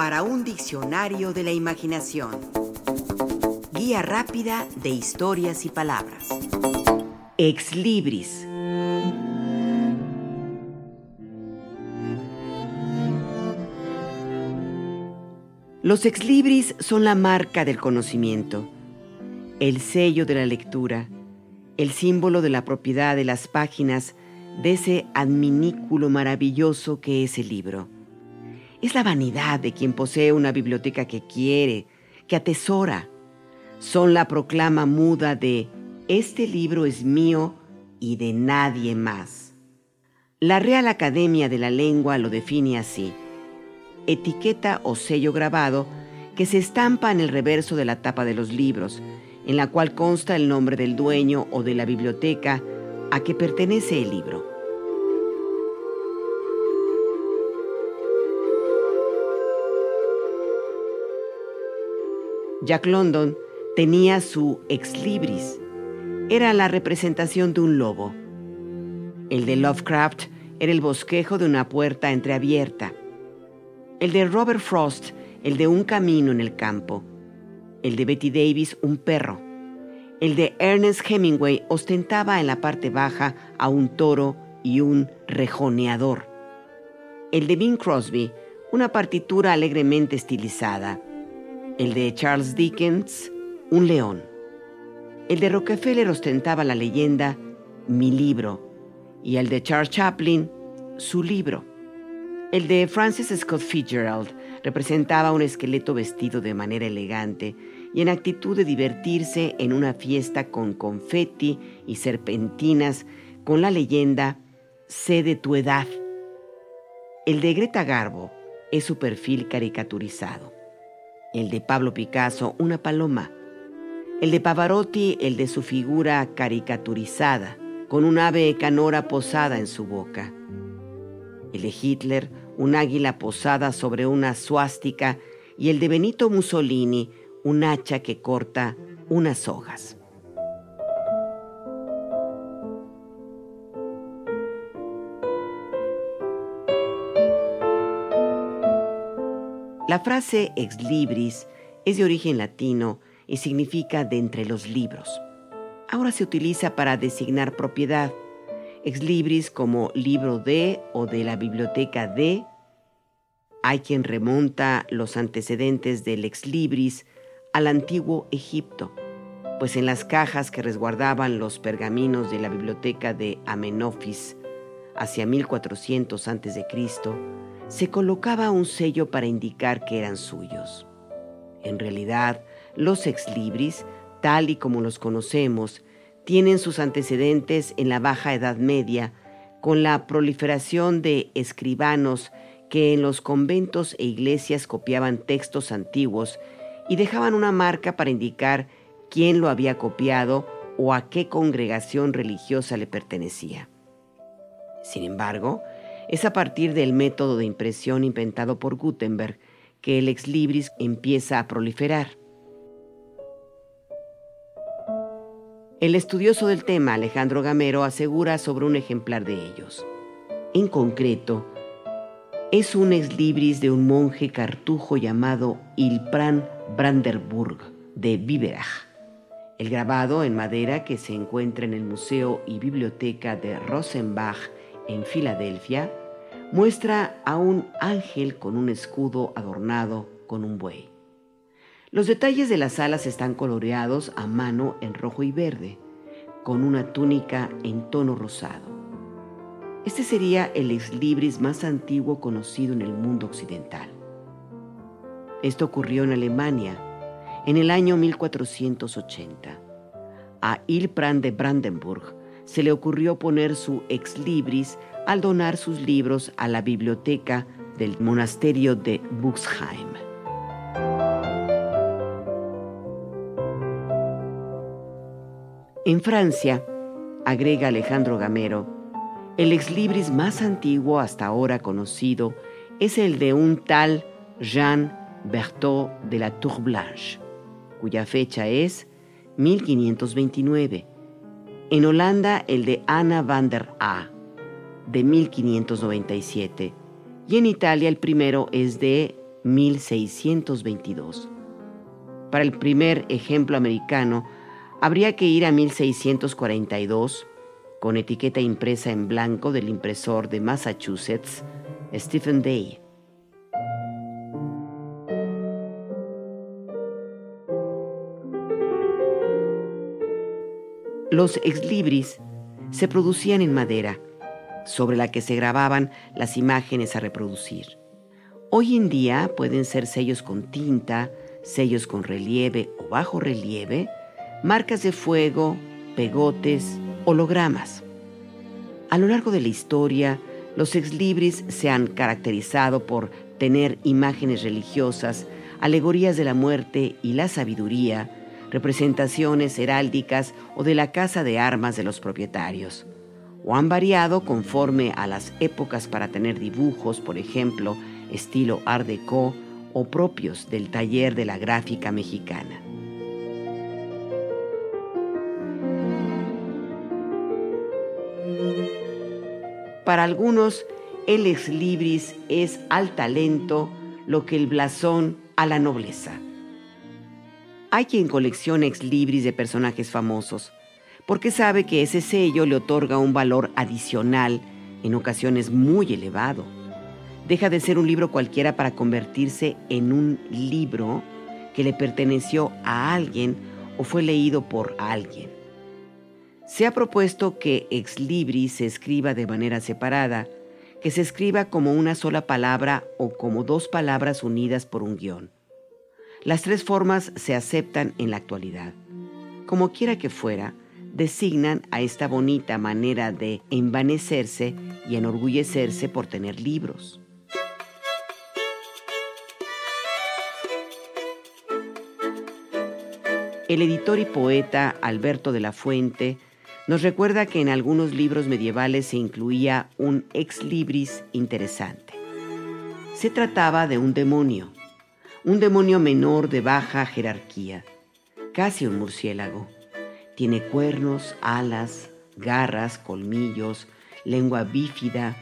para un diccionario de la imaginación. Guía rápida de historias y palabras. Ex Libris. Los ex libris son la marca del conocimiento, el sello de la lectura, el símbolo de la propiedad de las páginas de ese adminículo maravilloso que es el libro. Es la vanidad de quien posee una biblioteca que quiere, que atesora. Son la proclama muda de este libro es mío y de nadie más. La Real Academia de la Lengua lo define así. Etiqueta o sello grabado que se estampa en el reverso de la tapa de los libros, en la cual consta el nombre del dueño o de la biblioteca a que pertenece el libro. Jack London tenía su ex libris. Era la representación de un lobo. El de Lovecraft era el bosquejo de una puerta entreabierta. El de Robert Frost, el de un camino en el campo. El de Betty Davis, un perro. El de Ernest Hemingway ostentaba en la parte baja a un toro y un rejoneador. El de Bing Crosby, una partitura alegremente estilizada el de Charles Dickens, un león. El de Rockefeller ostentaba la leyenda Mi libro y el de Charles Chaplin, su libro. El de Francis Scott Fitzgerald representaba un esqueleto vestido de manera elegante y en actitud de divertirse en una fiesta con confeti y serpentinas con la leyenda Sé de tu edad. El de Greta Garbo es su perfil caricaturizado el de Pablo Picasso, una paloma, el de Pavarotti, el de su figura caricaturizada, con un ave canora posada en su boca, el de Hitler, un águila posada sobre una suástica, y el de Benito Mussolini, un hacha que corta unas hojas. La frase ex libris es de origen latino y significa de entre los libros. Ahora se utiliza para designar propiedad. Ex libris como libro de o de la biblioteca de. Hay quien remonta los antecedentes del ex libris al antiguo Egipto, pues en las cajas que resguardaban los pergaminos de la biblioteca de Amenofis hacia 1400 a.C., se colocaba un sello para indicar que eran suyos. En realidad, los ex libris, tal y como los conocemos, tienen sus antecedentes en la Baja Edad Media, con la proliferación de escribanos que en los conventos e iglesias copiaban textos antiguos y dejaban una marca para indicar quién lo había copiado o a qué congregación religiosa le pertenecía. Sin embargo, es a partir del método de impresión inventado por Gutenberg que el ex libris empieza a proliferar. El estudioso del tema, Alejandro Gamero, asegura sobre un ejemplar de ellos. En concreto, es un ex libris de un monje cartujo llamado Ilpran Brandenburg de Biberach. El grabado en madera que se encuentra en el Museo y Biblioteca de Rosenbach en Filadelfia muestra a un ángel con un escudo adornado con un buey. Los detalles de las alas están coloreados a mano en rojo y verde, con una túnica en tono rosado. Este sería el ex libris más antiguo conocido en el mundo occidental. Esto ocurrió en Alemania en el año 1480. A Ilprand de Brandenburg se le ocurrió poner su ex libris al donar sus libros a la biblioteca del monasterio de Buxheim. En Francia, agrega Alejandro Gamero, el ex libris más antiguo hasta ahora conocido es el de un tal Jean Berthaud de la Tour Blanche, cuya fecha es 1529. En Holanda, el de Anna van der A, de 1597 y en Italia el primero es de 1622. Para el primer ejemplo americano, habría que ir a 1642 con etiqueta impresa en blanco del impresor de Massachusetts, Stephen Day. Los exlibris se producían en madera, sobre la que se grababan las imágenes a reproducir. Hoy en día pueden ser sellos con tinta, sellos con relieve o bajo relieve, marcas de fuego, pegotes, hologramas. A lo largo de la historia, los exlibris se han caracterizado por tener imágenes religiosas, alegorías de la muerte y la sabiduría, representaciones heráldicas o de la casa de armas de los propietarios, o han variado conforme a las épocas para tener dibujos, por ejemplo, estilo Art Deco o propios del taller de la gráfica mexicana. Para algunos, el ex libris es al talento lo que el blasón a la nobleza. Hay quien colecciona ex libris de personajes famosos, porque sabe que ese sello le otorga un valor adicional, en ocasiones muy elevado. Deja de ser un libro cualquiera para convertirse en un libro que le perteneció a alguien o fue leído por alguien. Se ha propuesto que ex libris se escriba de manera separada, que se escriba como una sola palabra o como dos palabras unidas por un guion. Las tres formas se aceptan en la actualidad. Como quiera que fuera, designan a esta bonita manera de envanecerse y enorgullecerse por tener libros. El editor y poeta Alberto de la Fuente nos recuerda que en algunos libros medievales se incluía un ex libris interesante. Se trataba de un demonio, un demonio menor de baja jerarquía, casi un murciélago. Tiene cuernos, alas, garras, colmillos, lengua bífida,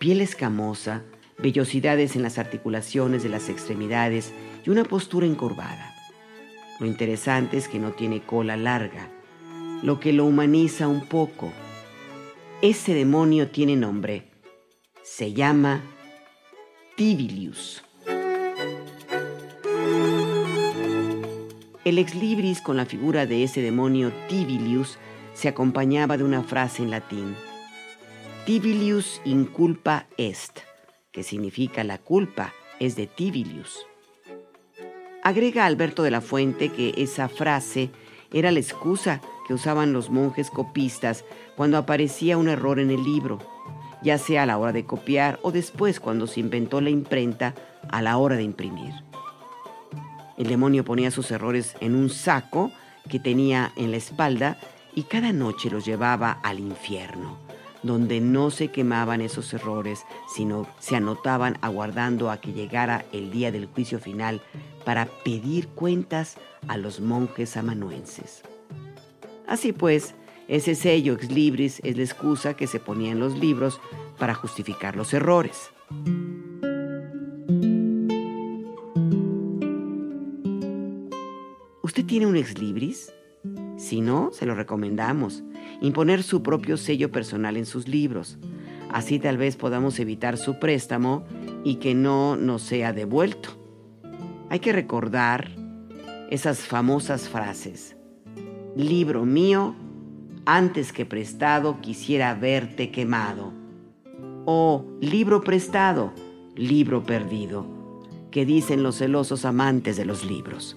piel escamosa, vellosidades en las articulaciones de las extremidades y una postura encorvada. Lo interesante es que no tiene cola larga, lo que lo humaniza un poco. Ese demonio tiene nombre. Se llama Tibilius. El ex libris con la figura de ese demonio Tibilius se acompañaba de una frase en latín. Tibilius inculpa est, que significa la culpa es de Tibilius. Agrega Alberto de la Fuente que esa frase era la excusa que usaban los monjes copistas cuando aparecía un error en el libro, ya sea a la hora de copiar o después cuando se inventó la imprenta a la hora de imprimir. El demonio ponía sus errores en un saco que tenía en la espalda y cada noche los llevaba al infierno, donde no se quemaban esos errores, sino se anotaban aguardando a que llegara el día del juicio final para pedir cuentas a los monjes amanuenses. Así pues, ese sello ex libris es la excusa que se ponía en los libros para justificar los errores. ¿Usted tiene un ex libris? Si no, se lo recomendamos. Imponer su propio sello personal en sus libros. Así tal vez podamos evitar su préstamo y que no nos sea devuelto. Hay que recordar esas famosas frases. Libro mío, antes que prestado quisiera verte quemado. O libro prestado, libro perdido, que dicen los celosos amantes de los libros.